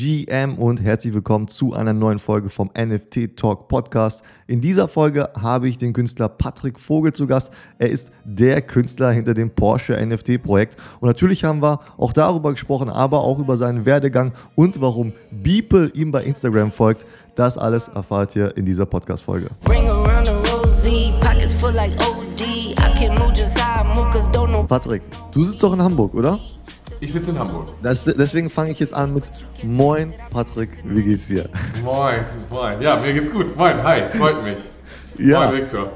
GM und herzlich willkommen zu einer neuen Folge vom NFT Talk Podcast. In dieser Folge habe ich den Künstler Patrick Vogel zu Gast. Er ist der Künstler hinter dem Porsche NFT Projekt und natürlich haben wir auch darüber gesprochen, aber auch über seinen Werdegang und warum Beeple ihm bei Instagram folgt. Das alles erfahrt ihr in dieser Podcast Folge. Patrick, du sitzt doch in Hamburg, oder? Ich sitze in Hamburg. Das, deswegen fange ich jetzt an mit Moin, Patrick, wie geht's dir? Moin, moin. Ja, mir geht's gut. Moin, hi, freut mich. Ja. Moin, Victor.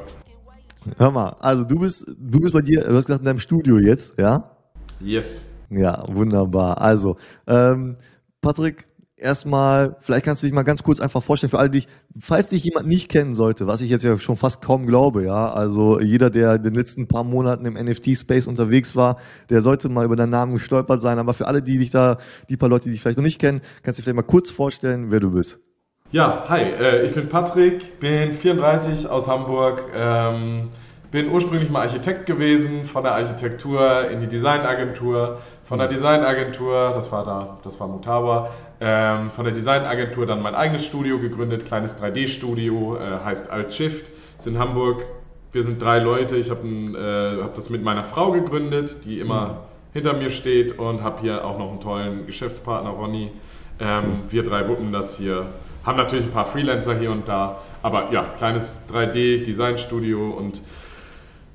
Hör mal, also du bist, du bist bei dir, du hast gesagt in deinem Studio jetzt, ja? Yes. Ja, wunderbar. Also, ähm, Patrick, erstmal, vielleicht kannst du dich mal ganz kurz einfach vorstellen für alle, die, falls dich jemand nicht kennen sollte, was ich jetzt ja schon fast kaum glaube, ja, also jeder, der in den letzten paar Monaten im NFT-Space unterwegs war, der sollte mal über deinen Namen gestolpert sein, aber für alle, die dich da, die paar Leute, die dich vielleicht noch nicht kennen, kannst du dir vielleicht mal kurz vorstellen, wer du bist. Ja, hi, äh, ich bin Patrick, bin 34 aus Hamburg, ähm, bin ursprünglich mal Architekt gewesen, von der Architektur in die Designagentur, von der Designagentur, das war da, das war Mutawa, ähm, von der Designagentur dann mein eigenes Studio gegründet, kleines 3D-Studio, äh, heißt Altshift, ist in Hamburg. Wir sind drei Leute, ich habe äh, hab das mit meiner Frau gegründet, die immer mhm. hinter mir steht und habe hier auch noch einen tollen Geschäftspartner, Ronny. Ähm, wir drei wuppen das hier, haben natürlich ein paar Freelancer hier und da, aber ja, kleines 3D-Designstudio und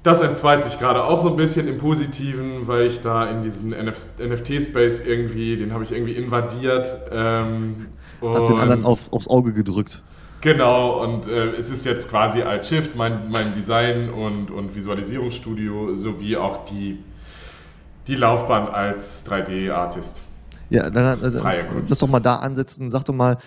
das entzweit sich gerade auch so ein bisschen im Positiven, weil ich da in diesen NFT-Space irgendwie, den habe ich irgendwie invadiert. Ähm, Hast den anderen auf, aufs Auge gedrückt. Genau, und äh, es ist jetzt quasi als Shift mein, mein Design- und, und Visualisierungsstudio sowie auch die, die Laufbahn als 3D-Artist. Ja, dann, dann lass doch mal da ansetzen. Sag doch mal,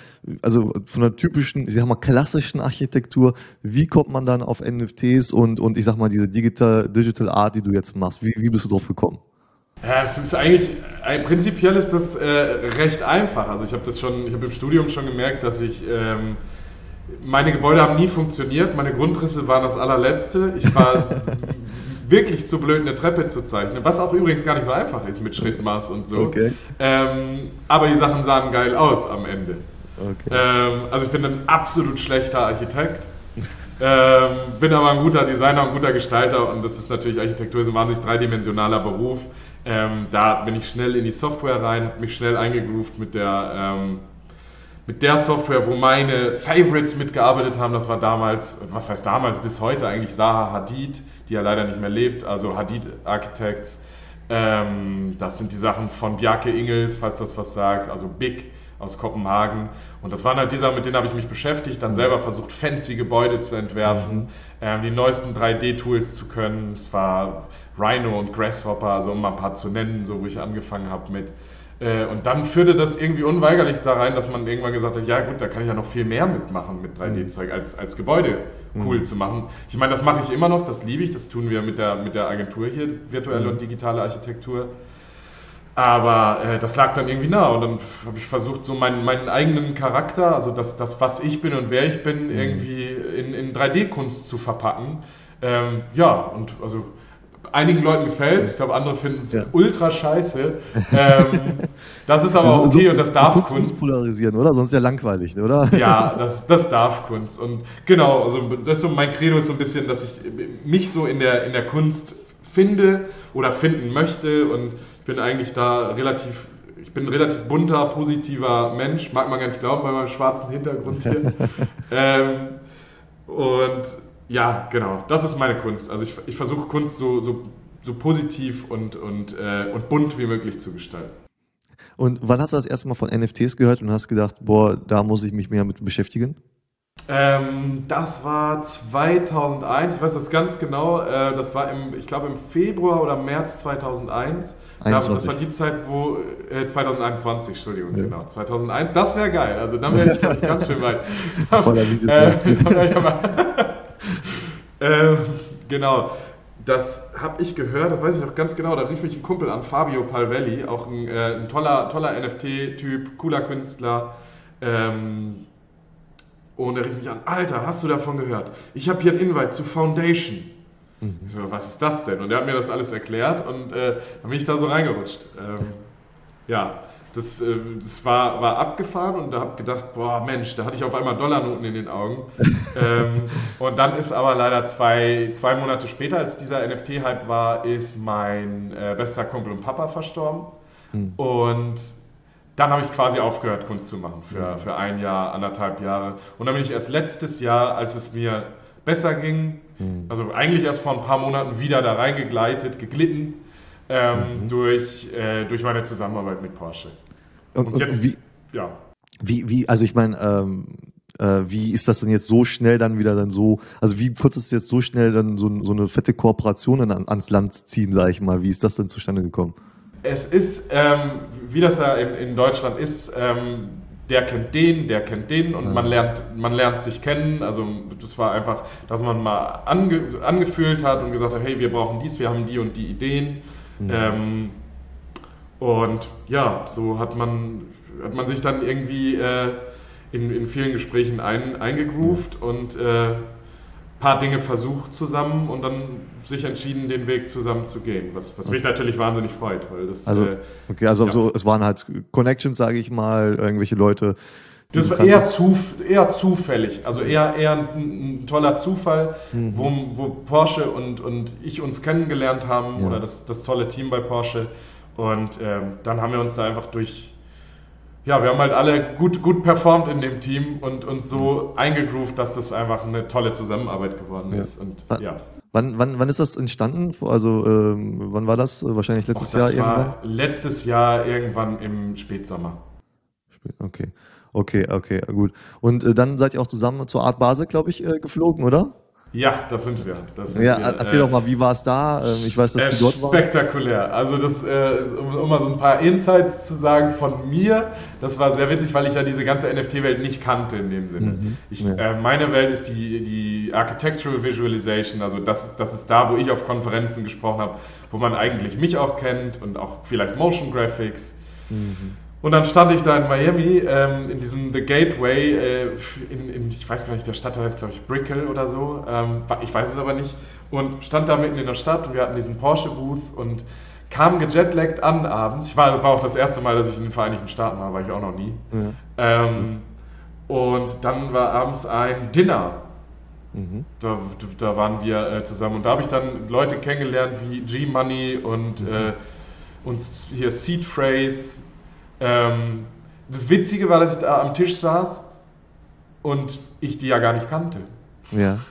also von der typischen, ich sag mal, klassischen Architektur, wie kommt man dann auf NFTs und, und ich sag mal, diese Digital, Digital Art, die du jetzt machst? Wie, wie bist du drauf gekommen? Ja, es ist eigentlich, äh, prinzipiell ist das äh, recht einfach. Also ich habe das schon, ich habe im Studium schon gemerkt, dass ich, ähm, meine Gebäude haben nie funktioniert, meine Grundrisse waren das allerletzte. Ich war wirklich zu blöd, eine Treppe zu zeichnen. Was auch übrigens gar nicht so einfach ist mit Schrittmaß und so. Okay. Ähm, aber die Sachen sahen geil aus am Ende. Okay. Ähm, also ich bin ein absolut schlechter Architekt. ähm, bin aber ein guter Designer und guter Gestalter und das ist natürlich, Architektur ist ein wahnsinnig dreidimensionaler Beruf. Ähm, da bin ich schnell in die Software rein, habe mich schnell eingegroovt mit der, ähm, mit der Software, wo meine Favorites mitgearbeitet haben. Das war damals, was heißt damals, bis heute eigentlich Zaha Hadid, die ja leider nicht mehr lebt, also Hadid Architects. Ähm, das sind die Sachen von Bjarke Ingels, falls das was sagt, also Big aus Kopenhagen. Und das waren halt die Sachen, mit denen habe ich mich beschäftigt, dann selber versucht, fancy Gebäude zu entwerfen, mhm. ähm, die neuesten 3D-Tools zu können. Es war Rhino und Grasshopper, also um mal ein paar zu nennen, so wo ich angefangen habe mit. Äh, und dann führte das irgendwie unweigerlich da rein, dass man irgendwann gesagt hat, ja gut, da kann ich ja noch viel mehr mitmachen mit 3D-Zeug, mhm. als, als Gebäude cool mhm. zu machen. Ich meine, das mache ich immer noch, das liebe ich, das tun wir mit der, mit der Agentur hier, virtuelle mhm. und digitale Architektur. Aber äh, das lag dann irgendwie nah und dann habe ich versucht, so meinen, meinen eigenen Charakter, also das, das, was ich bin und wer ich bin, mhm. irgendwie in, in 3D-Kunst zu verpacken. Ähm, ja, und also einigen Leuten gefällt es, ich glaube, andere finden es ja. ultra scheiße. Ähm, das ist aber auch okay so, und das darf Kunst. Kunst polarisieren, oder? Sonst ja langweilig, oder? Ja, das, das darf Kunst. Und genau, also das ist so mein Credo ist so ein bisschen, dass ich mich so in der, in der Kunst finde oder finden möchte und ich bin eigentlich da relativ ich bin ein relativ bunter, positiver Mensch, mag man gar nicht glauben bei meinem schwarzen Hintergrund hier. ähm, und ja, genau. Das ist meine Kunst. Also ich, ich versuche Kunst so, so, so positiv und, und, äh, und bunt wie möglich zu gestalten. Und wann hast du das erste Mal von NFTs gehört und hast gedacht, boah, da muss ich mich mehr mit beschäftigen? Ähm, das war 2001, ich weiß das ganz genau, äh, das war im, ich glaube im Februar oder März 2001. Da, das war die Zeit, wo, äh, 2021, Entschuldigung, ja. genau, 2001, das wäre geil, also dann wäre ich, ich ganz schön weit. Voller Vision. Äh, äh, genau. Das habe ich gehört, das weiß ich noch ganz genau. Da rief mich ein Kumpel an, Fabio Palvelli, auch ein, äh, ein toller, toller NFT-Typ, cooler Künstler. Ähm, und er rief mich an, Alter, hast du davon gehört? Ich habe hier ein Invite zu Foundation. Mhm. Ich so, was ist das denn? Und er hat mir das alles erklärt und äh, dann bin ich da so reingerutscht. Ähm, ja, das, äh, das war, war abgefahren und da habe gedacht, boah Mensch, da hatte ich auf einmal Dollarnoten in den Augen. ähm, und dann ist aber leider zwei, zwei Monate später, als dieser NFT-Hype war, ist mein äh, bester Kumpel und Papa verstorben. Mhm. Und dann habe ich quasi aufgehört, Kunst zu machen für, für ein Jahr, anderthalb Jahre. Und dann bin ich erst letztes Jahr, als es mir besser ging, mhm. also eigentlich erst vor ein paar Monaten wieder da reingegleitet, geglitten ähm, mhm. durch, äh, durch meine Zusammenarbeit mit Porsche. Und, und jetzt, wie, ja. Wie, wie, also ich meine, ähm, äh, wie ist das denn jetzt so schnell dann wieder dann so, also wie konntest du jetzt so schnell dann so, so eine fette Kooperation an, ans Land ziehen, sage ich mal, wie ist das denn zustande gekommen? Es ist, ähm, wie das ja in, in Deutschland ist, ähm, der kennt den, der kennt den und ja. man, lernt, man lernt sich kennen. Also das war einfach, dass man mal ange, angefühlt hat und gesagt hat, hey, wir brauchen dies, wir haben die und die Ideen. Ähm, und ja, so hat man, hat man sich dann irgendwie äh, in, in vielen Gesprächen ein, eingegroovt und äh, paar Dinge versucht zusammen und dann sich entschieden, den Weg zusammen zu gehen, was, was mich natürlich wahnsinnig freut, weil das. Also, äh, okay, also ja. so, es waren halt Connections, sage ich mal, irgendwelche Leute. Das war eher, zuf eher zufällig, also eher, eher ein, ein toller Zufall, mhm. wo, wo Porsche und, und ich uns kennengelernt haben ja. oder das, das tolle Team bei Porsche. Und ähm, dann haben wir uns da einfach durch, ja, wir haben halt alle gut, gut performt in dem Team und uns so eingegroovt, dass das einfach eine tolle Zusammenarbeit geworden ist. Ja. Und, ja. Wann, wann, wann ist das entstanden? Also ähm, wann war das? Wahrscheinlich letztes Och, das Jahr war irgendwann? Letztes Jahr irgendwann im Spätsommer. Okay, okay, okay, gut. Und äh, dann seid ihr auch zusammen zur Art Basel, glaube ich, äh, geflogen, oder? Ja, das sind wir. Das sind ja, wir. erzähl äh, doch mal, wie war es da? Ähm, ich weiß, dass äh, du dort warst. Spektakulär. Also das, äh, um, um, mal so ein paar Insights zu sagen von mir, das war sehr witzig, weil ich ja diese ganze NFT-Welt nicht kannte in dem Sinne. Mhm. Ich, ja. äh, meine Welt ist die, die Architectural Visualization, also das ist, das ist da, wo ich auf Konferenzen gesprochen habe, wo man eigentlich mich auch kennt und auch vielleicht Motion Graphics. Mhm. Und dann stand ich da in Miami, ähm, in diesem The Gateway, äh, in, in, ich weiß gar nicht, der Stadtteil heißt, glaube ich, Brickell oder so, ähm, ich weiß es aber nicht, und stand da mitten in der Stadt und wir hatten diesen Porsche-Booth und kam gejetlaggt an abends. Ich war, das war auch das erste Mal, dass ich in den Vereinigten Staaten war, war ich auch noch nie. Ja. Ähm, und dann war abends ein Dinner. Mhm. Da, da waren wir äh, zusammen und da habe ich dann Leute kennengelernt wie G-Money und, mhm. äh, und hier Seed Phrase ähm, das Witzige war, dass ich da am Tisch saß und ich die ja gar nicht kannte. Ja.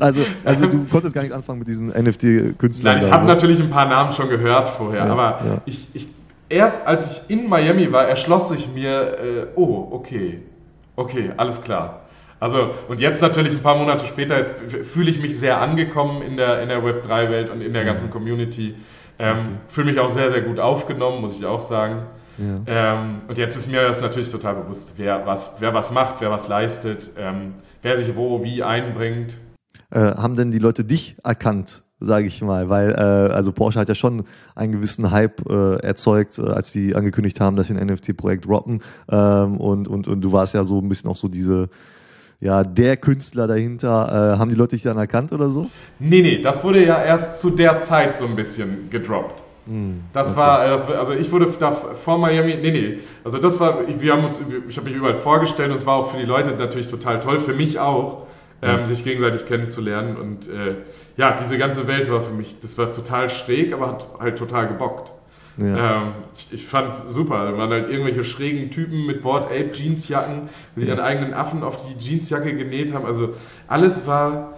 Also, also du konntest gar nicht anfangen mit diesen NFT-Künstlern. Nein, ich habe so. natürlich ein paar Namen schon gehört vorher, ja, aber ja. Ich, ich, erst als ich in Miami war, erschloss sich mir, äh, oh, okay, okay, alles klar. Also, und jetzt natürlich ein paar Monate später, jetzt fühle ich mich sehr angekommen in der, in der Web3-Welt und in der ganzen Community. Ähm. Fühle mich auch sehr, sehr gut aufgenommen, muss ich auch sagen. Ja. Ähm, und jetzt ist mir das natürlich total bewusst, wer was, wer was macht, wer was leistet, ähm, wer sich wo, wie einbringt. Äh, haben denn die Leute dich erkannt, sage ich mal? Weil, äh, also Porsche hat ja schon einen gewissen Hype äh, erzeugt, äh, als die angekündigt haben, dass sie ein NFT-Projekt droppen. Ähm, und, und, und du warst ja so ein bisschen auch so diese ja, der Künstler dahinter, äh, haben die Leute dich dann erkannt oder so? Nee, nee, das wurde ja erst zu der Zeit so ein bisschen gedroppt. Hm, das, okay. war, das war, also ich wurde da vor Miami, nee, nee, also das war, wir haben uns, ich habe mich überall vorgestellt und es war auch für die Leute natürlich total toll, für mich auch, ähm, sich gegenseitig kennenzulernen und äh, ja, diese ganze Welt war für mich, das war total schräg, aber hat halt total gebockt. Ja. Ähm, ich, ich fand es super. Da waren halt irgendwelche schrägen Typen mit Board Ape Jeansjacken, die ja. ihren eigenen Affen auf die Jeansjacke genäht haben. Also alles war,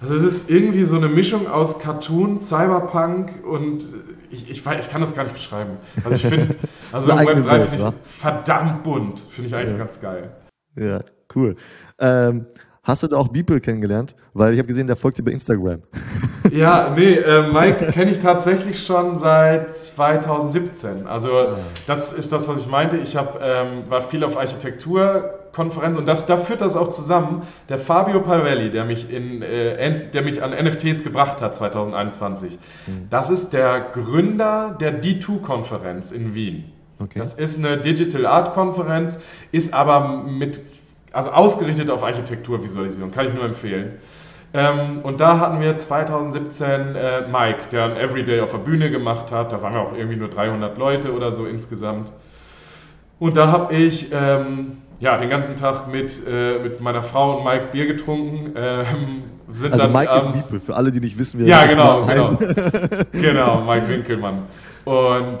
also es ist irgendwie so eine Mischung aus Cartoon, Cyberpunk und ich, ich, ich kann das gar nicht beschreiben. Also ich finde, also Web 3 finde ich verdammt bunt. Finde ich eigentlich ja. ganz geil. Ja, cool. Ähm, hast du da auch Beeple kennengelernt? Weil ich habe gesehen, der folgt dir bei Instagram. Ja, nee, äh, Mike kenne ich tatsächlich schon seit 2017. Also ah. das ist das, was ich meinte. Ich hab, ähm, war viel auf Architektur Konferenz und das, da führt das auch zusammen. Der Fabio Palvelli, der mich, in, äh, der mich an NFTs gebracht hat 2021, mhm. das ist der Gründer der D2-Konferenz in Wien. Okay. Das ist eine Digital Art Konferenz, ist aber mit, also ausgerichtet auf Architekturvisualisierung, kann ich nur empfehlen. Ähm, und da hatten wir 2017 äh, Mike, der ein Everyday auf der Bühne gemacht hat. Da waren wir auch irgendwie nur 300 Leute oder so insgesamt. Und da habe ich ähm, ja, den ganzen Tag mit, äh, mit meiner Frau und Mike Bier getrunken. Ähm, sind also dann Mike abends, ist Beeple, für alle, die nicht wissen, wie er ja, genau, genau. genau, Mike Winkelmann. Und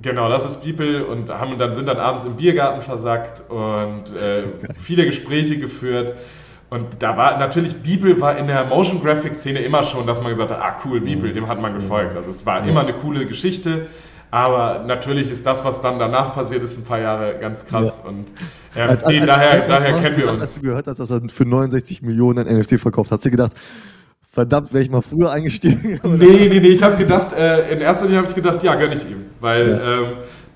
genau, das ist Beeple und haben dann, sind dann abends im Biergarten versackt und äh, viele Gespräche geführt. Und da war natürlich, Bibel war in der Motion Graphics Szene immer schon, dass man gesagt hat, ah cool, Bibel, dem hat man gefolgt. Also es war immer eine coole Geschichte. Aber natürlich ist das, was dann danach passiert ist, ein paar Jahre ganz krass. Ja. Und ähm, als, nee, als, daher, als, daher kennen wir uns. Als du gehört hast, dass er für 69 Millionen ein NFT verkauft, hast du gedacht, verdammt, wäre ich mal früher eingestiegen? Oder? Nee, nee, nee, ich habe gedacht, äh, in erster Linie habe ich gedacht, ja, gönne ich ihm. Weil ja. ähm,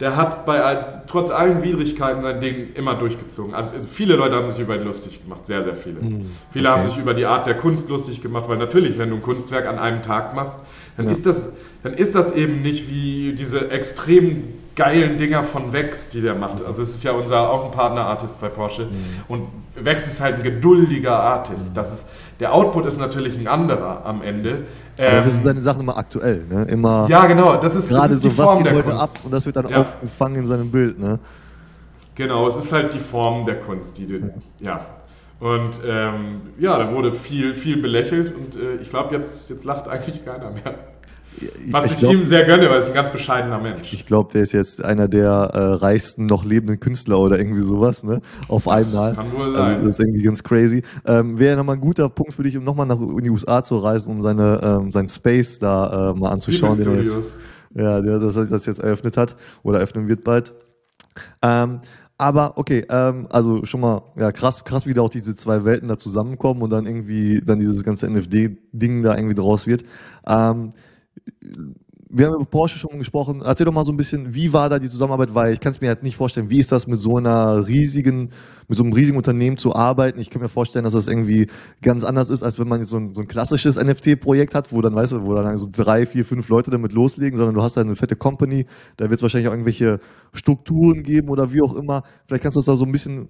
der hat bei trotz allen Widrigkeiten sein Ding immer durchgezogen. Also viele Leute haben sich über ihn lustig gemacht, sehr, sehr viele. Mhm. Viele okay. haben sich über die Art der Kunst lustig gemacht, weil natürlich, wenn du ein Kunstwerk an einem Tag machst, dann ja. ist das dann ist das eben nicht wie diese extrem geilen Dinger von Vex, die der macht. Also es ist ja unser auch ein Partner-Artist bei Porsche. Mhm. Und Vex ist halt ein geduldiger Artist. Mhm. Das ist, der Output ist natürlich ein anderer am Ende. Aber ähm, wir sind seine Sachen immer aktuell, ne? Immer ja, genau. Das ist gerade so, was geht heute Kunst. ab und das wird dann ja. aufgefangen in seinem Bild, ne? Genau, es ist halt die Form der Kunst, die den, ja. ja. Und ähm, ja, da wurde viel, viel belächelt und äh, ich glaube, jetzt, jetzt lacht eigentlich keiner mehr. Was ich, ich glaub, ihm sehr gönne, weil er ist ein ganz bescheidener Mensch. Ich glaube, der ist jetzt einer der äh, reichsten noch lebenden Künstler oder irgendwie sowas, ne? Auf einmal. Kann wohl also, sein. Also, das ist irgendwie ganz crazy. Ähm, Wäre nochmal ein guter Punkt für dich, um nochmal nach in die USA zu reisen, um seine, ähm, seinen Space da äh, mal anzuschauen, den er jetzt, ja, der das, das jetzt eröffnet hat oder eröffnen wird bald. Ähm, aber okay, ähm, also schon mal ja krass, krass, wie da auch diese zwei Welten da zusammenkommen und dann irgendwie dann dieses ganze NFD-Ding da irgendwie draus wird. Ähm, wir haben über Porsche schon gesprochen. Erzähl doch mal so ein bisschen, wie war da die Zusammenarbeit? Weil ich kann es mir halt nicht vorstellen, wie ist das mit so einer riesigen, mit so einem riesigen Unternehmen zu arbeiten? Ich kann mir vorstellen, dass das irgendwie ganz anders ist, als wenn man so ein, so ein klassisches NFT-Projekt hat, wo dann, weißt du, wo dann so drei, vier, fünf Leute damit loslegen, sondern du hast da eine fette Company, da wird es wahrscheinlich auch irgendwelche Strukturen geben oder wie auch immer. Vielleicht kannst du uns da so ein bisschen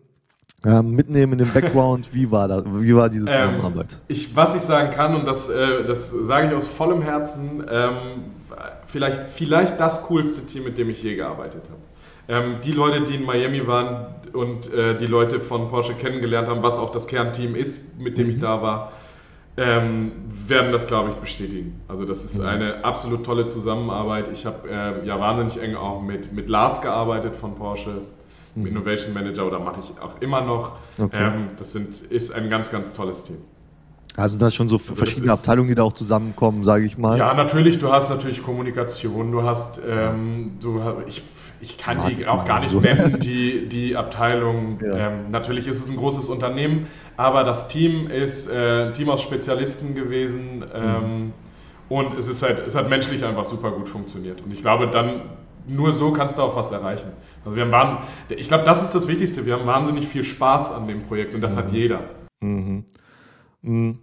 ähm, mitnehmen in den Background, wie war da, wie war diese ähm, Zusammenarbeit? Ähm, ich, was ich sagen kann, und das, äh, das sage ich aus vollem Herzen, ähm, vielleicht, vielleicht das coolste Team, mit dem ich je gearbeitet habe. Ähm, die Leute, die in Miami waren und äh, die Leute von Porsche kennengelernt haben, was auch das Kernteam ist, mit dem mhm. ich da war, ähm, werden das, glaube ich, bestätigen. Also das ist mhm. eine absolut tolle Zusammenarbeit. Ich habe äh, ja wahnsinnig eng auch mit, mit Lars gearbeitet von Porsche mhm. Innovation Manager oder mache ich auch immer noch. Okay. Ähm, das sind, ist ein ganz, ganz tolles Team. Also das schon so also verschiedene Abteilungen, die da auch zusammenkommen, sage ich mal. Ja, natürlich. Du hast natürlich Kommunikation. Du hast, ähm, du, ich, ich kann Marketing die auch gar nicht so. nennen, die, die Abteilung. Ja. Ähm, natürlich ist es ein großes Unternehmen, aber das Team ist äh, ein Team aus Spezialisten gewesen. Ähm, mhm. Und es ist halt, es hat menschlich einfach super gut funktioniert. Und ich glaube, dann nur so kannst du auch was erreichen. Also wir haben, ich glaube, das ist das Wichtigste. Wir haben wahnsinnig viel Spaß an dem Projekt und das mhm. hat jeder. Mhm. mhm.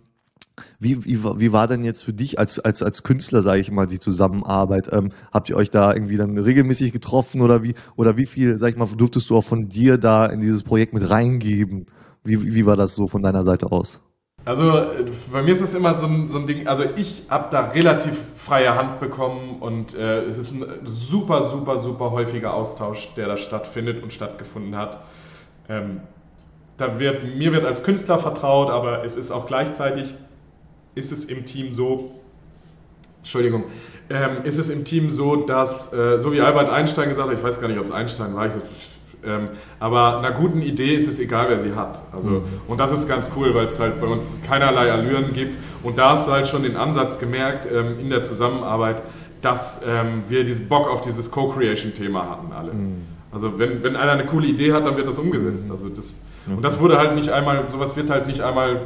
Wie, wie, wie war denn jetzt für dich als, als, als Künstler, sage ich mal, die Zusammenarbeit? Ähm, habt ihr euch da irgendwie dann regelmäßig getroffen oder wie, oder wie viel, sag ich mal, durftest du auch von dir da in dieses Projekt mit reingeben? Wie, wie war das so von deiner Seite aus? Also bei mir ist es immer so ein, so ein Ding, also ich habe da relativ freie Hand bekommen und äh, es ist ein super, super, super häufiger Austausch, der da stattfindet und stattgefunden hat. Ähm, da wird, mir wird als Künstler vertraut, aber es ist auch gleichzeitig, ist es im Team so, Entschuldigung, ähm, ist es im Team so, dass, äh, so wie Albert Einstein gesagt hat, ich weiß gar nicht, ob es Einstein war, ich ähm, aber einer guten Idee ist es egal, wer sie hat. Also, mhm. Und das ist ganz cool, weil es halt bei uns keinerlei Allüren gibt. Und da hast du halt schon den Ansatz gemerkt ähm, in der Zusammenarbeit, dass ähm, wir diesen Bock auf dieses Co-Creation-Thema hatten alle. Mhm. Also wenn, wenn einer eine coole Idee hat, dann wird das umgesetzt. Mhm. Also das, Und das wurde halt nicht einmal, sowas wird halt nicht einmal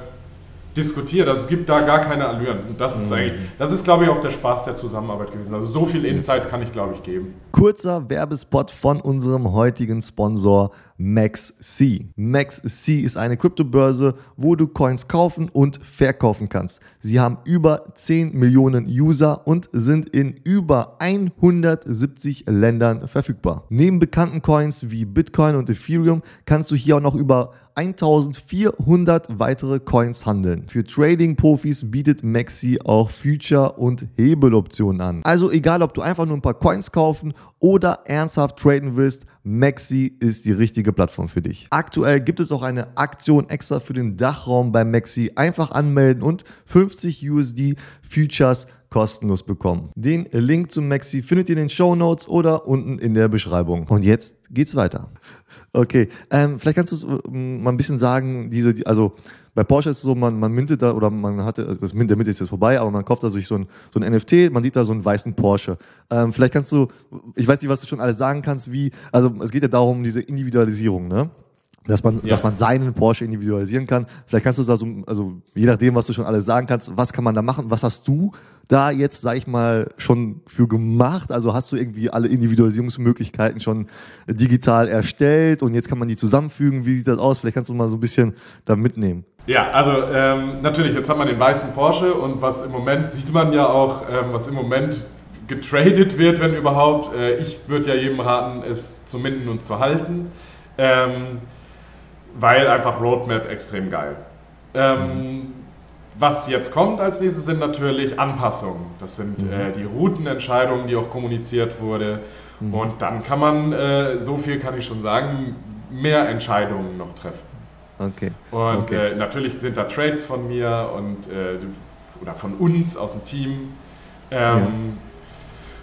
diskutiert. Also es gibt da gar keine Allüren. Und das mhm. ist eigentlich, das ist, glaube ich, auch der Spaß der Zusammenarbeit gewesen. Also so viel Insight kann ich, glaube ich, geben. Kurzer Werbespot von unserem heutigen Sponsor MaxC. MaxC ist eine Kryptobörse, wo du Coins kaufen und verkaufen kannst. Sie haben über 10 Millionen User und sind in über 170 Ländern verfügbar. Neben bekannten Coins wie Bitcoin und Ethereum kannst du hier auch noch über 1400 weitere Coins handeln. Für Trading-Profis bietet Maxi auch Future- und Hebeloptionen an. Also egal, ob du einfach nur ein paar Coins kaufen oder ernsthaft traden willst, Maxi ist die richtige Plattform für dich. Aktuell gibt es auch eine Aktion extra für den Dachraum bei Maxi. Einfach anmelden und 50 USD Futures kostenlos bekommen. Den Link zum Maxi findet ihr in den Show Notes oder unten in der Beschreibung. Und jetzt geht's weiter. Okay, ähm, vielleicht kannst du ähm, mal ein bisschen sagen, diese, also bei Porsche ist es so, man, man mintet da oder man hatte, also das Mint, der Mint ist jetzt vorbei, aber man kauft da sich so ein, so ein NFT, man sieht da so einen weißen Porsche. Ähm, vielleicht kannst du, ich weiß nicht, was du schon alles sagen kannst, wie, also es geht ja darum, diese Individualisierung, ne? Dass man, ja. dass man seinen Porsche individualisieren kann. Vielleicht kannst du da so, also je nachdem, was du schon alles sagen kannst, was kann man da machen? Was hast du da jetzt, sag ich mal, schon für gemacht? Also hast du irgendwie alle Individualisierungsmöglichkeiten schon digital erstellt und jetzt kann man die zusammenfügen? Wie sieht das aus? Vielleicht kannst du mal so ein bisschen da mitnehmen. Ja, also ähm, natürlich, jetzt hat man den weißen Porsche und was im Moment sieht man ja auch, ähm, was im Moment getradet wird, wenn überhaupt. Äh, ich würde ja jedem raten, es zu minden und zu halten. Ähm, weil einfach Roadmap extrem geil. Ähm, was jetzt kommt als nächstes sind natürlich Anpassungen. Das sind mhm. äh, die Routenentscheidungen, die auch kommuniziert wurde. Mhm. Und dann kann man, äh, so viel kann ich schon sagen, mehr Entscheidungen noch treffen. Okay. Und okay. Äh, natürlich sind da Trades von mir und äh, oder von uns aus dem Team. Ähm, ja.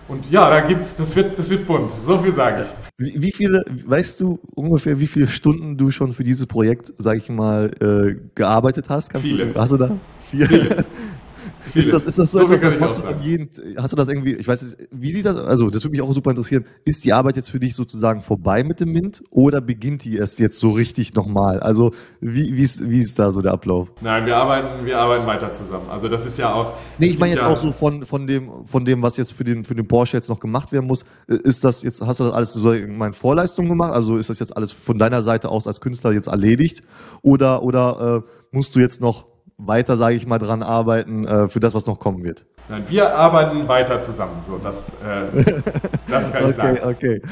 Und ja, da gibt's, das wird, das wird bunt. So viel sage ich. Wie, wie, viele, weißt du ungefähr, wie viele Stunden du schon für dieses Projekt, sag ich mal, äh, gearbeitet hast? Kannst viele. Du, hast du da? Viele. Ist das, ist das so, so etwas, das machst du an jeden, hast du das irgendwie, ich weiß nicht, wie sieht das, also das würde mich auch super interessieren, ist die Arbeit jetzt für dich sozusagen vorbei mit dem Mint oder beginnt die erst jetzt so richtig nochmal? Also wie, wie, ist, wie ist da so der Ablauf? Nein, wir arbeiten, wir arbeiten weiter zusammen. Also das ist ja auch... Nee, ich meine jetzt ja auch so von, von, dem, von dem, was jetzt für den, für den Porsche jetzt noch gemacht werden muss, ist das jetzt, hast du das alles so in Vorleistungen gemacht? Also ist das jetzt alles von deiner Seite aus als Künstler jetzt erledigt? Oder, oder äh, musst du jetzt noch weiter, sage ich mal, dran arbeiten äh, für das, was noch kommen wird. Nein, wir arbeiten weiter zusammen. So, das, äh, das kann ich okay, sagen. Okay,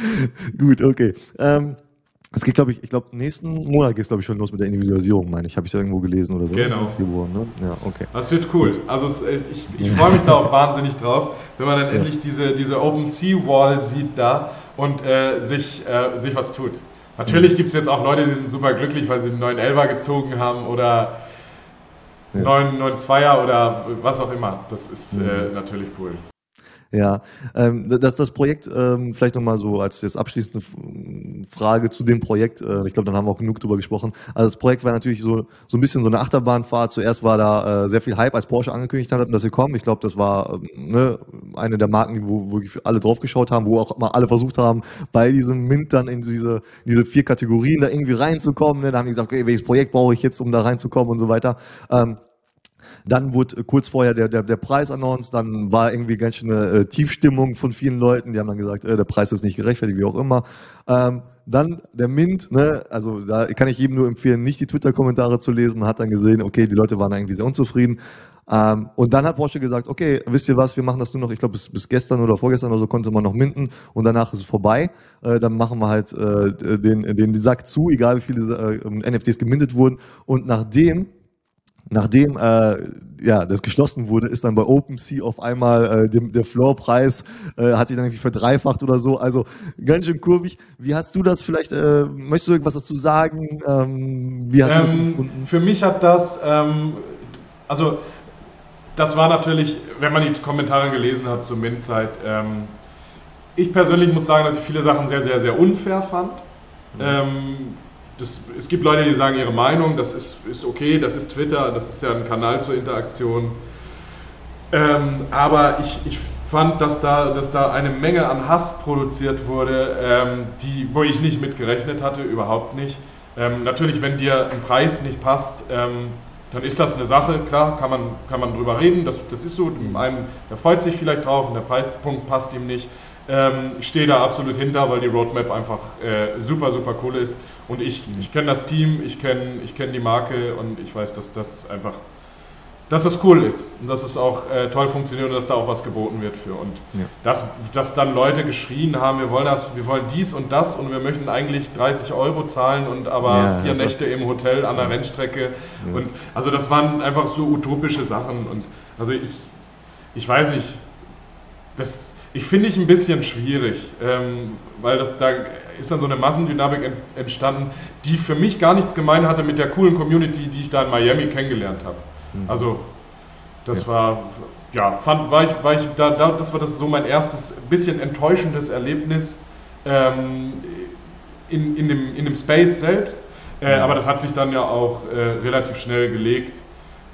gut, okay. Ähm, es geht, glaube ich, ich glaube, nächsten Monat geht es, glaube ich, schon los mit der Individualisierung, meine ich. Habe ich da irgendwo gelesen oder so? Genau. Februar, ne? Ja, okay. Das wird cool. Also es, ich, ich freue mich da auch wahnsinnig drauf, wenn man dann ja. endlich diese, diese Open Sea Wall sieht da und äh, sich, äh, sich was tut. Natürlich mhm. gibt es jetzt auch Leute, die sind super glücklich, weil sie den neuen Elva gezogen haben oder ja. 992er oder was auch immer. Das ist mhm. äh, natürlich cool. Ja, ähm, das, das Projekt, ähm, vielleicht nochmal so als jetzt abschließende Frage zu dem Projekt, äh, ich glaube, dann haben wir auch genug drüber gesprochen. Also das Projekt war natürlich so, so ein bisschen so eine Achterbahnfahrt. Zuerst war da äh, sehr viel Hype, als Porsche angekündigt hat, dass sie kommen. Ich glaube, das war ähm, ne, eine der Marken, wo, wo alle drauf geschaut haben, wo auch mal alle versucht haben, bei diesem Mint dann in diese, diese vier Kategorien da irgendwie reinzukommen. Ne? Da haben die gesagt, okay, welches Projekt brauche ich jetzt, um da reinzukommen und so weiter. Ähm, dann wurde kurz vorher der, der, der Preis announced, dann war irgendwie ganz schön eine äh, Tiefstimmung von vielen Leuten, die haben dann gesagt, äh, der Preis ist nicht gerechtfertigt, wie auch immer. Ähm, dann der Mint, ne, also da kann ich jedem nur empfehlen, nicht die Twitter-Kommentare zu lesen. Man hat dann gesehen, okay, die Leute waren irgendwie sehr unzufrieden. Ähm, und dann hat Porsche gesagt, okay, wisst ihr was, wir machen das nur noch, ich glaube bis, bis gestern oder vorgestern oder so konnte man noch minden und danach ist es vorbei. Äh, dann machen wir halt äh, den, den, Sack zu, egal wie viele äh, NFTs gemintet wurden. Und nachdem Nachdem äh, ja, das geschlossen wurde, ist dann bei OpenSea auf einmal äh, dem, der Floorpreis äh, hat sich dann irgendwie verdreifacht oder so. Also ganz schön kurvig. Wie hast du das vielleicht, äh, möchtest du irgendwas dazu sagen? Ähm, wie hast ähm, du das ähm, empfunden? Für mich hat das, ähm, also das war natürlich, wenn man die Kommentare gelesen hat zur Mint-Zeit, ähm, ich persönlich muss sagen, dass ich viele Sachen sehr, sehr, sehr unfair fand. Mhm. Das, es gibt Leute, die sagen ihre Meinung, das ist, ist okay, das ist Twitter, das ist ja ein Kanal zur Interaktion. Ähm, aber ich, ich fand, dass da, dass da eine Menge an Hass produziert wurde, ähm, die, wo ich nicht mitgerechnet hatte, überhaupt nicht. Ähm, natürlich, wenn dir ein Preis nicht passt, ähm, dann ist das eine Sache, klar, kann man, kann man drüber reden, das, das ist so, einem, der freut sich vielleicht drauf und der Preispunkt passt ihm nicht. Ähm, ich stehe da absolut hinter, weil die Roadmap einfach äh, super, super cool ist. Und ich, mhm. ich kenne das Team, ich kenne ich kenn die Marke und ich weiß, dass das einfach, dass das cool ist und dass es auch äh, toll funktioniert und dass da auch was geboten wird für. Und ja. dass, dass dann Leute geschrien haben, wir wollen das, wir wollen dies und das und wir möchten eigentlich 30 Euro zahlen und aber ja, vier Nächte im Hotel an der Rennstrecke. Ja. Und also das waren einfach so utopische Sachen. Und also ich, ich weiß nicht, das Ich finde ich ein bisschen schwierig, ähm, weil das da ist dann so eine Massendynamik ent, entstanden, die für mich gar nichts gemein hatte mit der coolen Community, die ich da in Miami kennengelernt habe. Mhm. Also das ja. war ja fand war ich war ich da, da das war das so mein erstes bisschen enttäuschendes Erlebnis ähm, in, in dem in dem Space selbst. Äh, mhm. aber das hat sich dann ja auch äh, relativ schnell gelegt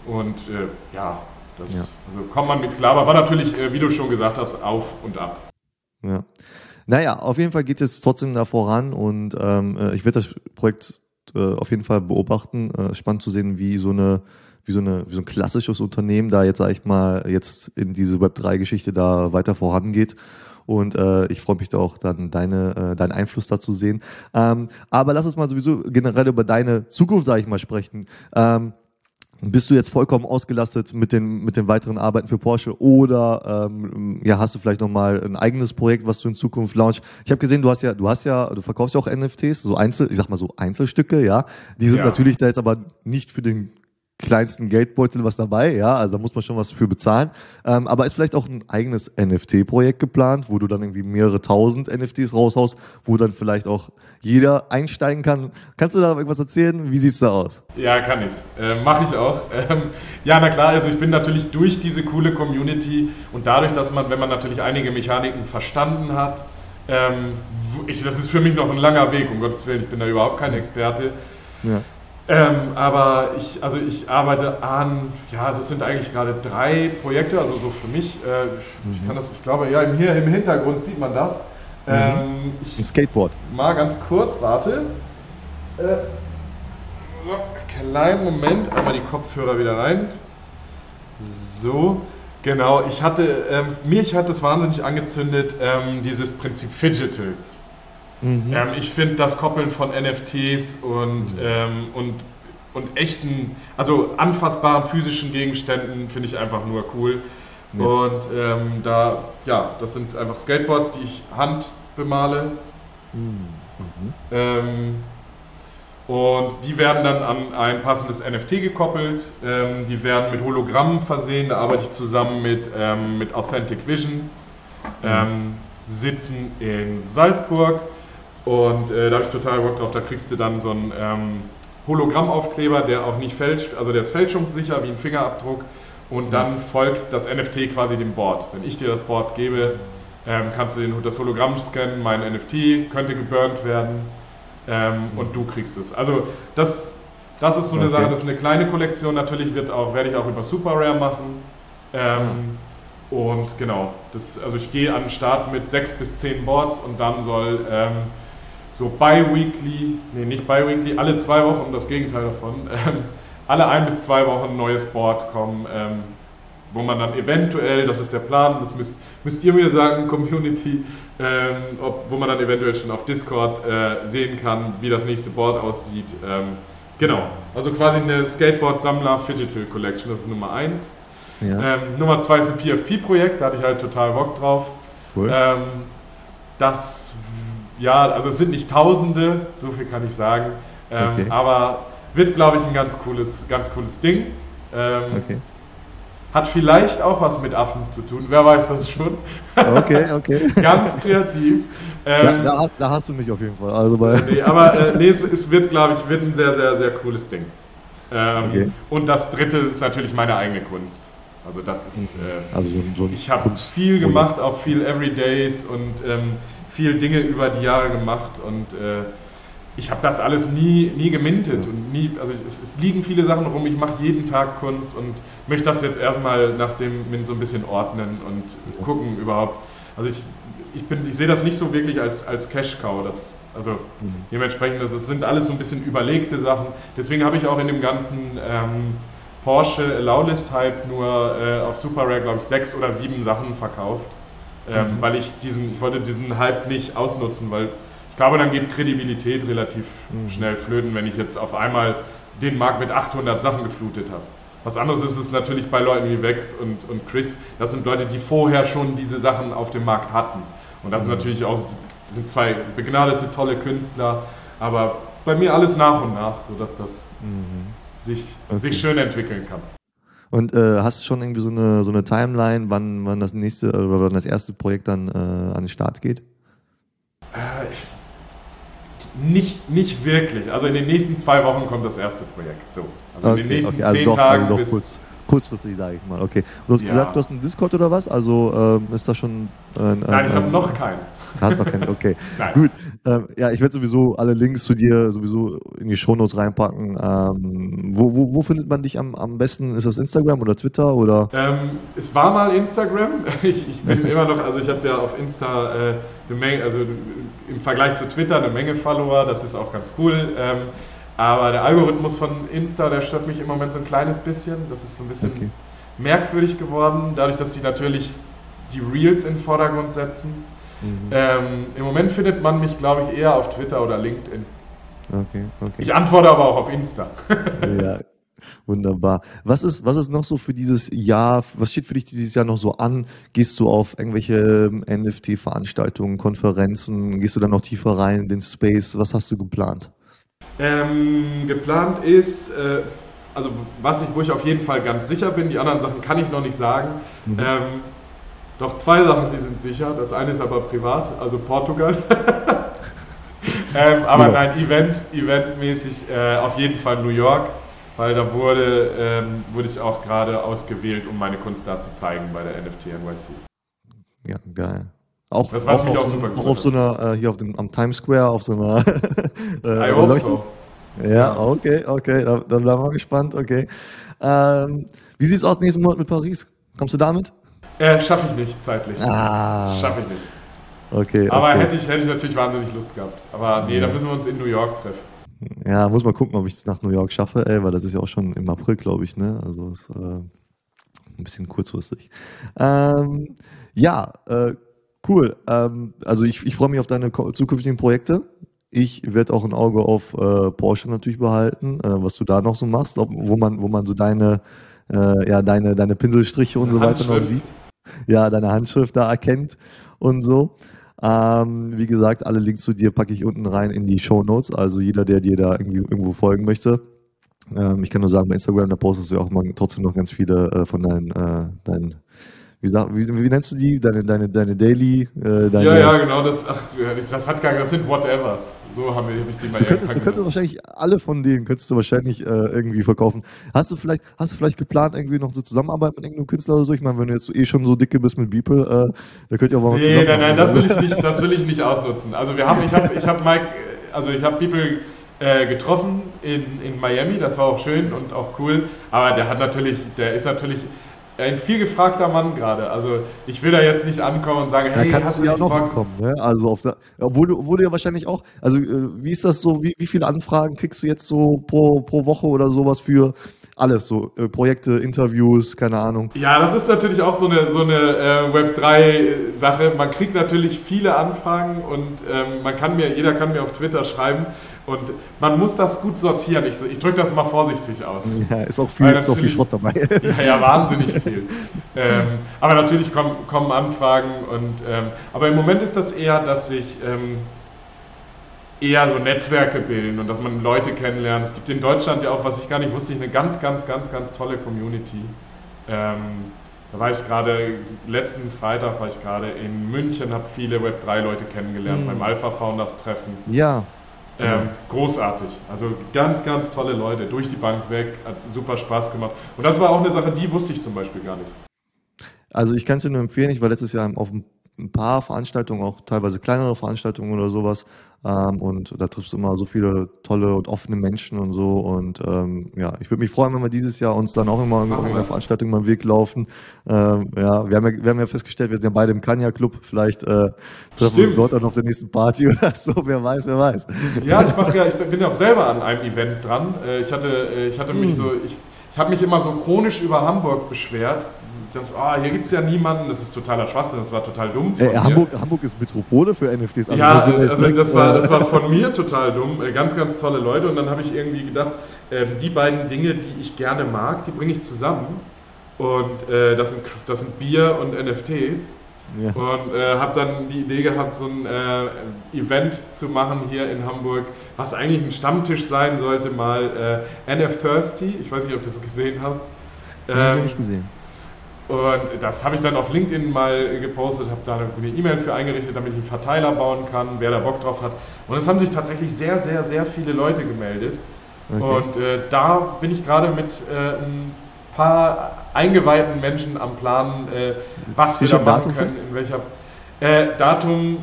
und äh, ja, das, ja. Also kommt man mit klar, aber war natürlich, äh, wie du schon gesagt hast, auf und ab. Ja. Naja, auf jeden Fall geht es trotzdem da voran und ähm, äh, ich werde das Projekt äh, auf jeden Fall beobachten. Äh, spannend zu sehen, wie so eine wie so, eine, wie so ein klassisches Unternehmen da jetzt, sag ich mal, jetzt in diese Web3-Geschichte da weiter vorangeht. Und äh, ich freue mich da auch dann deine, äh, deinen Einfluss dazu sehen. Ähm, aber lass uns mal sowieso generell über deine Zukunft, sage ich mal, sprechen. Ähm, bist du jetzt vollkommen ausgelastet mit den, mit den weiteren Arbeiten für Porsche oder ähm, ja, hast du vielleicht nochmal ein eigenes Projekt, was du in Zukunft launch? Ich habe gesehen, du hast ja, du hast ja, du verkaufst ja auch NFTs, so Einzel, ich sag mal so Einzelstücke, ja. Die sind ja. natürlich da jetzt aber nicht für den kleinsten Geldbeutel was dabei, ja, also da muss man schon was für bezahlen. Ähm, aber ist vielleicht auch ein eigenes NFT-Projekt geplant, wo du dann irgendwie mehrere tausend NFTs raushaust, wo dann vielleicht auch jeder einsteigen kann. Kannst du da irgendwas erzählen? Wie sieht's da aus? Ja, kann ich. Äh, Mache ich auch. Ähm, ja, na klar, also ich bin natürlich durch diese coole Community und dadurch, dass man, wenn man natürlich einige Mechaniken verstanden hat, ähm, ich, das ist für mich noch ein langer Weg, um Gottes Willen, ich bin da überhaupt kein Experte. Ja. Ähm, aber ich, also ich arbeite an, ja, das sind eigentlich gerade drei Projekte, also so für mich. Äh, mhm. Ich kann das, ich glaube, ja, hier im Hintergrund sieht man das. Mhm. Ähm, Ein Skateboard. Mal ganz kurz, warte. Äh, kleinen Moment, einmal die Kopfhörer wieder rein. So, genau. Ich hatte, ähm, mich hat das wahnsinnig angezündet, ähm, dieses Prinzip Fidgetals. Mhm. Ähm, ich finde das Koppeln von NFTs und, mhm. ähm, und, und echten, also anfassbaren physischen Gegenständen finde ich einfach nur cool. Ja. Und ähm, da, ja, das sind einfach Skateboards, die ich hand bemale. Mhm. Ähm, und die werden dann an ein passendes NFT gekoppelt. Ähm, die werden mit Hologrammen versehen. Da arbeite ich zusammen mit, ähm, mit Authentic Vision. Mhm. sitzen in Salzburg. Und äh, da habe ich total Bock drauf. Da kriegst du dann so einen ähm, Hologrammaufkleber, der auch nicht fälscht, also der ist fälschungssicher wie ein Fingerabdruck. Und dann folgt das NFT quasi dem Board. Wenn ich dir das Board gebe, ähm, kannst du den, das Hologramm scannen, mein NFT könnte geburnt werden ähm, und du kriegst es. Also das, das ist so eine okay. Sache, das ist eine kleine Kollektion. Natürlich wird auch, werde ich auch über Super Rare machen. Ähm, ja. Und genau, das, also ich gehe an den Start mit sechs bis zehn Boards und dann soll ähm, so bi-weekly, nee, nicht bi-weekly, alle zwei Wochen, das Gegenteil davon, ähm, alle ein bis zwei Wochen ein neues Board kommen, ähm, wo man dann eventuell, das ist der Plan, das müsst, müsst ihr mir sagen, Community, ähm, ob, wo man dann eventuell schon auf Discord äh, sehen kann, wie das nächste Board aussieht. Ähm, genau, also quasi eine Skateboard-Sammler Digital Collection, das ist Nummer eins. Ja. Ähm, Nummer zwei ist ein PFP-Projekt, da hatte ich halt total Bock drauf. Cool. Ähm, das ja, also es sind nicht Tausende, so viel kann ich sagen. Ähm, okay. Aber wird, glaube ich, ein ganz cooles, ganz cooles Ding. Ähm, okay. Hat vielleicht auch was mit Affen zu tun, wer weiß das schon. Okay, okay. ganz kreativ. Ähm, ja, da, hast, da, hast, du mich auf jeden Fall. Also bei nee, aber äh, nee, es, es, wird, glaube ich, wird ein sehr, sehr, sehr cooles Ding. Ähm, okay. Und das dritte ist natürlich meine eigene Kunst. Also das ist, äh, also so, so ich habe viel gemacht, auch viel Everydays und ähm, viel Dinge über die Jahre gemacht und äh, ich habe das alles nie, nie gemintet und nie, also es, es liegen viele Sachen rum, ich mache jeden Tag Kunst und möchte das jetzt erstmal nach dem Min so ein bisschen ordnen und gucken überhaupt. Also ich, ich, bin, ich sehe das nicht so wirklich als, als Cash-Cow, das, also mhm. dementsprechend, das, das sind alles so ein bisschen überlegte Sachen. Deswegen habe ich auch in dem ganzen ähm, Porsche Allowlist-Hype nur äh, auf Super Rare, glaube ich, sechs oder sieben Sachen verkauft ähm, mhm. weil ich diesen, ich wollte diesen Hype nicht ausnutzen, weil ich glaube, dann geht Kredibilität relativ mhm. schnell flöten, wenn ich jetzt auf einmal den Markt mit 800 Sachen geflutet habe. Was anderes ist es natürlich bei Leuten wie Vex und, und Chris. Das sind Leute, die vorher schon diese Sachen auf dem Markt hatten. Und das mhm. sind natürlich auch sind zwei begnadete, tolle Künstler. Aber bei mir alles nach und nach, sodass das mhm. sich, okay. sich schön entwickeln kann. Und äh, hast du schon irgendwie so eine, so eine Timeline, wann, wann das nächste oder wann das erste Projekt dann äh, an den Start geht? Äh, ich, nicht, nicht wirklich. Also in den nächsten zwei Wochen kommt das erste Projekt. So. Also okay, in den nächsten okay. also zehn doch, Tagen also bis, kurz kurzfristig, sage ich mal. Okay. Du hast ja. gesagt, du hast einen Discord oder was? Also ähm, ist das schon. Äh, Nein, ich habe noch keinen. Hast noch keinen, okay. Gut. Ähm, ja, ich werde sowieso alle Links zu dir sowieso in die Shownotes reinpacken. Ähm, wo, wo, wo, findet man dich am, am besten? Ist das Instagram oder Twitter oder? Ähm, es war mal Instagram. Ich, ich bin immer noch, also ich habe ja auf Insta äh, eine Menge, also im Vergleich zu Twitter eine Menge Follower, das ist auch ganz cool. Aber der Algorithmus von Insta, der stört mich im Moment so ein kleines bisschen. Das ist so ein bisschen okay. merkwürdig geworden, dadurch, dass sie natürlich die Reels in den Vordergrund setzen. Mhm. Ähm, Im Moment findet man mich, glaube ich, eher auf Twitter oder LinkedIn. Okay, okay. Ich antworte aber auch auf Insta. ja, wunderbar. Was ist, was ist noch so für dieses Jahr, was steht für dich dieses Jahr noch so an? Gehst du auf irgendwelche ähm, NFT-Veranstaltungen, Konferenzen? Gehst du dann noch tiefer rein in den Space? Was hast du geplant? Ähm, geplant ist, äh, also was ich, wo ich auf jeden Fall ganz sicher bin, die anderen Sachen kann ich noch nicht sagen. Mhm. Ähm, doch zwei Sachen, die sind sicher. Das eine ist aber privat, also Portugal. ähm, aber ja. nein, Event, eventmäßig äh, auf jeden Fall New York, weil da wurde, ähm, wurde ich auch gerade ausgewählt, um meine Kunst da zu zeigen bei der NFT NYC. Ja, geil. Auch, das auch, mich auch, super auch auf so einer, äh, hier auf dem, am Times Square, auf so einer äh, I hope so. Ja, okay, okay, dann, dann bleiben wir gespannt, okay. Ähm, wie sieht es aus nächsten Monat mit Paris? Kommst du damit? Äh, Schaffe ich nicht, zeitlich. Ah. Schaffe ich nicht. Okay. Aber okay. Hätte, ich, hätte ich natürlich wahnsinnig Lust gehabt. Aber nee, ja. da müssen wir uns in New York treffen. Ja, muss mal gucken, ob ich es nach New York schaffe, ey, weil das ist ja auch schon im April, glaube ich, ne? Also ist äh, ein bisschen kurzfristig. Ähm, ja, äh, Cool. Ähm, also ich, ich freue mich auf deine zukünftigen Projekte. Ich werde auch ein Auge auf äh, Porsche natürlich behalten, äh, was du da noch so machst, ob, wo man, wo man so deine, äh, ja, deine, deine Pinselstriche und so weiter noch sieht. Ja, deine Handschrift da erkennt und so. Ähm, wie gesagt, alle Links zu dir packe ich unten rein in die Show Notes. Also jeder, der dir da irgendwie irgendwo folgen möchte. Ähm, ich kann nur sagen, bei Instagram, da postest du auch mal trotzdem noch ganz viele äh, von deinen, äh, deinen wie, sag, wie, wie, nennst du die? Deine, deine, deine Daily? Äh, deine ja, ja, genau. Das, ach, das hat gar das sind Whatevers. So haben wir, hab ich die mal du könntest, du könntest wahrscheinlich alle von denen könntest du wahrscheinlich äh, irgendwie verkaufen. Hast du vielleicht, hast du vielleicht geplant, irgendwie noch so Zusammenarbeit mit irgendeinem Künstler oder so? Ich meine, wenn du jetzt eh schon so dicke bist mit Beeple, äh, da könnt ihr auch mal was Nee, nein, nein, das will ich nicht, das will ich nicht ausnutzen. Also wir haben, ich habe, ich habe Mike, also ich habe Beeple äh, getroffen in, in Miami, das war auch schön und auch cool. Aber der hat natürlich, der ist natürlich ein viel gefragter Mann gerade. Also ich will da jetzt nicht ankommen und sagen, hey, da kannst hast du ja noch Bock? ankommen, ne? Also auf der, obwohl du, obwohl du ja wahrscheinlich auch, also äh, wie ist das so, wie, wie viele Anfragen kriegst du jetzt so pro, pro Woche oder sowas für alles, so äh, Projekte, Interviews, keine Ahnung. Ja, das ist natürlich auch so eine, so eine äh, Web3-Sache. Man kriegt natürlich viele Anfragen und ähm, man kann mir, jeder kann mir auf Twitter schreiben und man muss das gut sortieren. Ich, ich drücke das mal vorsichtig aus. Ja, ist auch viel, ist auch viel Schrott dabei. Ja, ja, wahnsinnig viel. ähm, aber natürlich kommen, kommen Anfragen und ähm, aber im Moment ist das eher, dass sich ähm, eher so Netzwerke bilden und dass man Leute kennenlernt. Es gibt in Deutschland ja auch, was ich gar nicht wusste, eine ganz, ganz, ganz, ganz tolle Community. Ähm, da war ich gerade, letzten Freitag war ich gerade in München, habe viele Web3-Leute kennengelernt mhm. beim Alpha Founders Treffen. Ja. Ähm, großartig. Also ganz, ganz tolle Leute, durch die Bank weg, hat super Spaß gemacht. Und das war auch eine Sache, die wusste ich zum Beispiel gar nicht. Also ich kann es dir nur empfehlen, ich war letztes Jahr auf ein paar Veranstaltungen, auch teilweise kleinere Veranstaltungen oder sowas, ähm, und da triffst du immer so viele tolle und offene Menschen und so. Und ähm, ja, ich würde mich freuen, wenn wir dieses Jahr uns dann auch immer in irgendeiner Veranstaltung mal im Weg laufen. Ähm, ja, wir haben ja, wir haben ja festgestellt, wir sind ja beide im Kanya Club. Vielleicht äh, treffen wir uns dort dann auf der nächsten Party oder so. Wer weiß, wer weiß. Ja, ich mache ja, ich bin ja auch selber an einem Event dran. Äh, ich hatte, äh, ich hatte mich hm. so, ich, ich habe mich immer so chronisch über Hamburg beschwert, das, oh, hier gibt es ja niemanden, das ist totaler Schwachsinn, das war total dumm. Äh, Hamburg, Hamburg ist Metropole für NFTs. Also ja, also das war, das war von mir total dumm. Äh, ganz, ganz tolle Leute. Und dann habe ich irgendwie gedacht, äh, die beiden Dinge, die ich gerne mag, die bringe ich zusammen. Und äh, das, sind, das sind Bier und NFTs. Ja. Und äh, habe dann die Idee gehabt, so ein äh, Event zu machen hier in Hamburg, was eigentlich ein Stammtisch sein sollte, mal äh, NF Thirsty. Ich weiß nicht, ob du das gesehen hast. Ähm, habe ich nicht gesehen. Und das habe ich dann auf LinkedIn mal gepostet, habe da eine E-Mail für eingerichtet, damit ich einen Verteiler bauen kann, wer da Bock drauf hat. Und es haben sich tatsächlich sehr, sehr, sehr viele Leute gemeldet. Okay. Und äh, da bin ich gerade mit äh, ein paar eingeweihten Menschen am Plan, äh, was wir da machen Datum können, fest? in welcher äh, Datum.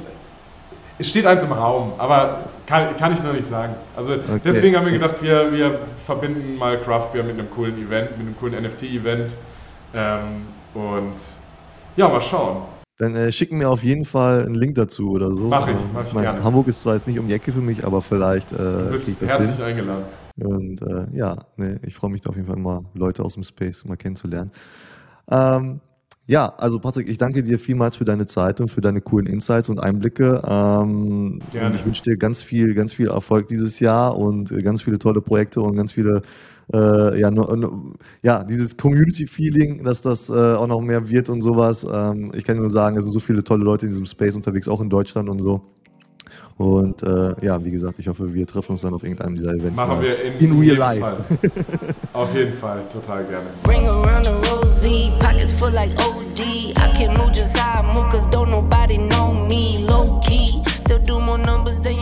Es steht eins im Raum, aber kann, kann ich noch nicht sagen. Also okay. deswegen haben wir gedacht, wir, wir verbinden mal Craft Beer mit einem coolen Event, mit einem coolen NFT-Event. Ähm, und ja, mal schauen. Dann äh, schicken mir auf jeden Fall einen Link dazu oder so. Mach ich, mach ich mein, gerne. Hamburg ist zwar jetzt nicht um die Ecke für mich, aber vielleicht. Äh, du bist herzlich hin. eingeladen. Und äh, ja, nee, ich freue mich da auf jeden Fall mal, Leute aus dem Space mal kennenzulernen. Ähm, ja, also Patrick, ich danke dir vielmals für deine Zeit und für deine coolen Insights und Einblicke. Ähm, Gerne. Und ich wünsche dir ganz viel, ganz viel Erfolg dieses Jahr und ganz viele tolle Projekte und ganz viele äh, ja, no, no, ja, dieses Community-Feeling, dass das äh, auch noch mehr wird und sowas. Ähm, ich kann nur sagen, es sind so viele tolle Leute in diesem Space unterwegs, auch in Deutschland und so. Und äh, ja, wie gesagt, ich hoffe, wir treffen uns dann auf irgendeinem dieser Events. Machen wir in, in real life. Fall. auf jeden Fall, total gerne. Bring around the rosy, pockets full like OD. I can move just how I move, cause don't nobody know me. Low key, still do more numbers than